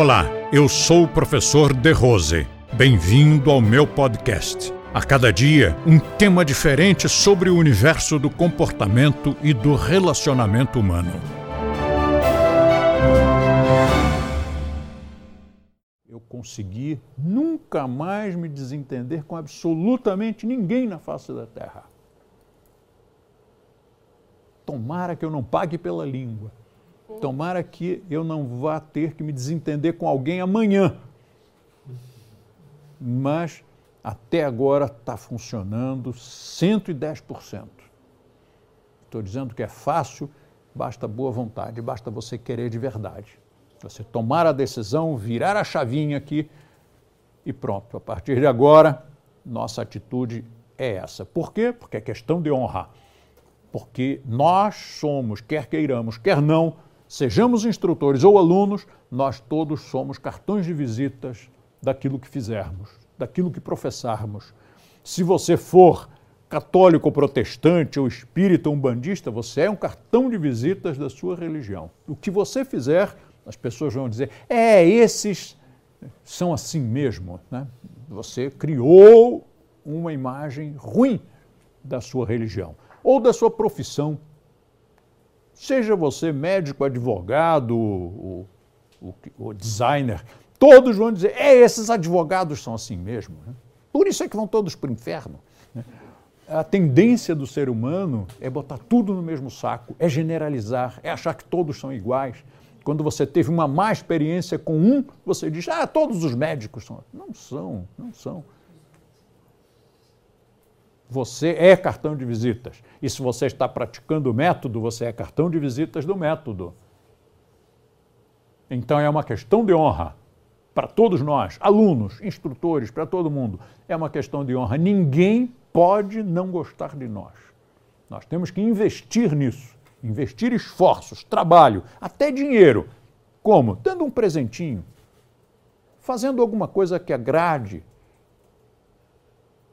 Olá, eu sou o professor De Rose. Bem-vindo ao meu podcast. A cada dia, um tema diferente sobre o universo do comportamento e do relacionamento humano. Eu consegui nunca mais me desentender com absolutamente ninguém na face da Terra. Tomara que eu não pague pela língua. Tomara que eu não vá ter que me desentender com alguém amanhã. Mas até agora está funcionando 110%. Estou dizendo que é fácil, basta boa vontade, basta você querer de verdade. Você tomar a decisão, virar a chavinha aqui e pronto. A partir de agora, nossa atitude é essa. Por quê? Porque é questão de honra porque nós somos, quer queiramos, quer não, sejamos instrutores ou alunos, nós todos somos cartões de visitas daquilo que fizermos, daquilo que professarmos. Se você for católico, protestante ou espírita, umbandista, você é um cartão de visitas da sua religião. O que você fizer, as pessoas vão dizer, é, esses são assim mesmo. Né? Você criou uma imagem ruim da sua religião ou da sua profissão. Seja você médico, advogado, o, o, o designer, todos vão dizer: é, esses advogados são assim mesmo. Né? Por isso é que vão todos para o inferno. Né? A tendência do ser humano é botar tudo no mesmo saco, é generalizar, é achar que todos são iguais. Quando você teve uma má experiência com um, você diz: ah, todos os médicos são. Não são, não são. Você é cartão de visitas. E se você está praticando o método, você é cartão de visitas do método. Então é uma questão de honra para todos nós, alunos, instrutores, para todo mundo. É uma questão de honra. Ninguém pode não gostar de nós. Nós temos que investir nisso, investir esforços, trabalho, até dinheiro. Como? Dando um presentinho, fazendo alguma coisa que agrade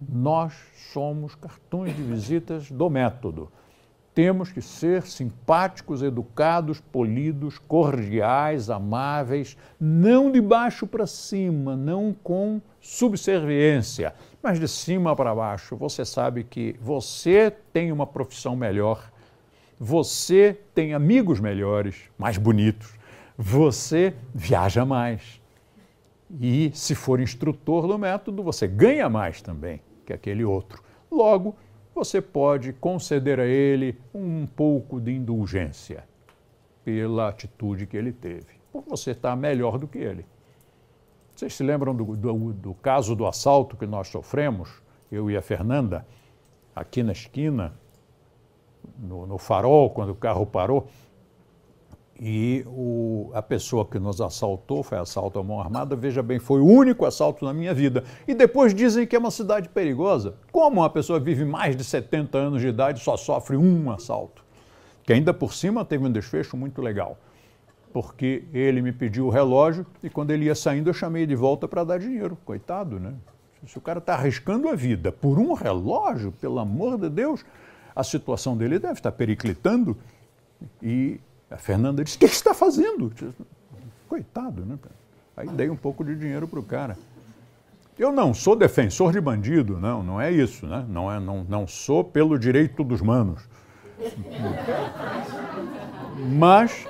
nós somos cartões de visitas do método. Temos que ser simpáticos, educados, polidos, cordiais, amáveis, não de baixo para cima, não com subserviência, mas de cima para baixo. Você sabe que você tem uma profissão melhor, você tem amigos melhores, mais bonitos, você viaja mais. E se for instrutor do método, você ganha mais também que aquele outro. Logo, você pode conceder a ele um pouco de indulgência pela atitude que ele teve, porque você está melhor do que ele. Vocês se lembram do, do, do caso do assalto que nós sofremos, eu e a Fernanda, aqui na esquina, no, no farol, quando o carro parou? E o, a pessoa que nos assaltou, foi assalto à mão armada, veja bem, foi o único assalto na minha vida. E depois dizem que é uma cidade perigosa. Como uma pessoa vive mais de 70 anos de idade e só sofre um assalto? Que ainda por cima teve um desfecho muito legal. Porque ele me pediu o relógio e quando ele ia saindo eu chamei de volta para dar dinheiro. Coitado, né? Se o cara está arriscando a vida por um relógio, pelo amor de Deus, a situação dele deve estar periclitando. E a Fernanda disse: O que você está fazendo? Coitado, né? Aí dei um pouco de dinheiro para o cara. Eu não sou defensor de bandido, não, não é isso, né? Não, é, não, não sou pelo direito dos manos. Mas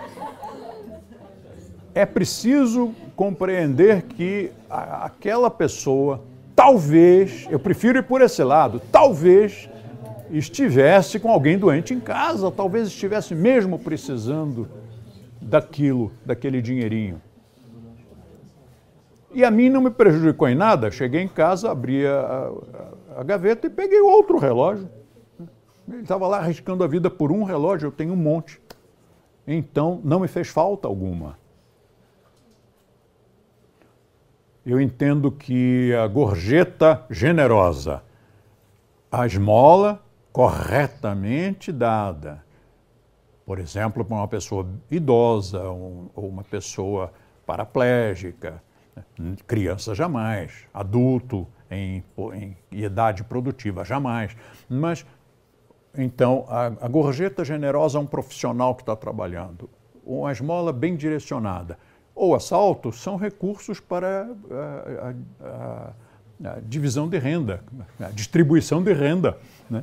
é preciso compreender que a, aquela pessoa, talvez, eu prefiro ir por esse lado, talvez estivesse com alguém doente em casa, talvez estivesse mesmo precisando daquilo, daquele dinheirinho. E a mim não me prejudicou em nada. Cheguei em casa, abri a, a, a gaveta e peguei outro relógio. Ele estava lá arriscando a vida por um relógio, eu tenho um monte. Então, não me fez falta alguma. Eu entendo que a gorjeta generosa, a esmola corretamente dada, por exemplo, para uma pessoa idosa ou uma pessoa paraplégica, criança jamais, adulto em, em idade produtiva jamais, mas então a, a gorjeta generosa é um profissional que está trabalhando, uma esmola bem direcionada, ou assalto são recursos para a, a, a, a divisão de renda, a distribuição de renda. Né?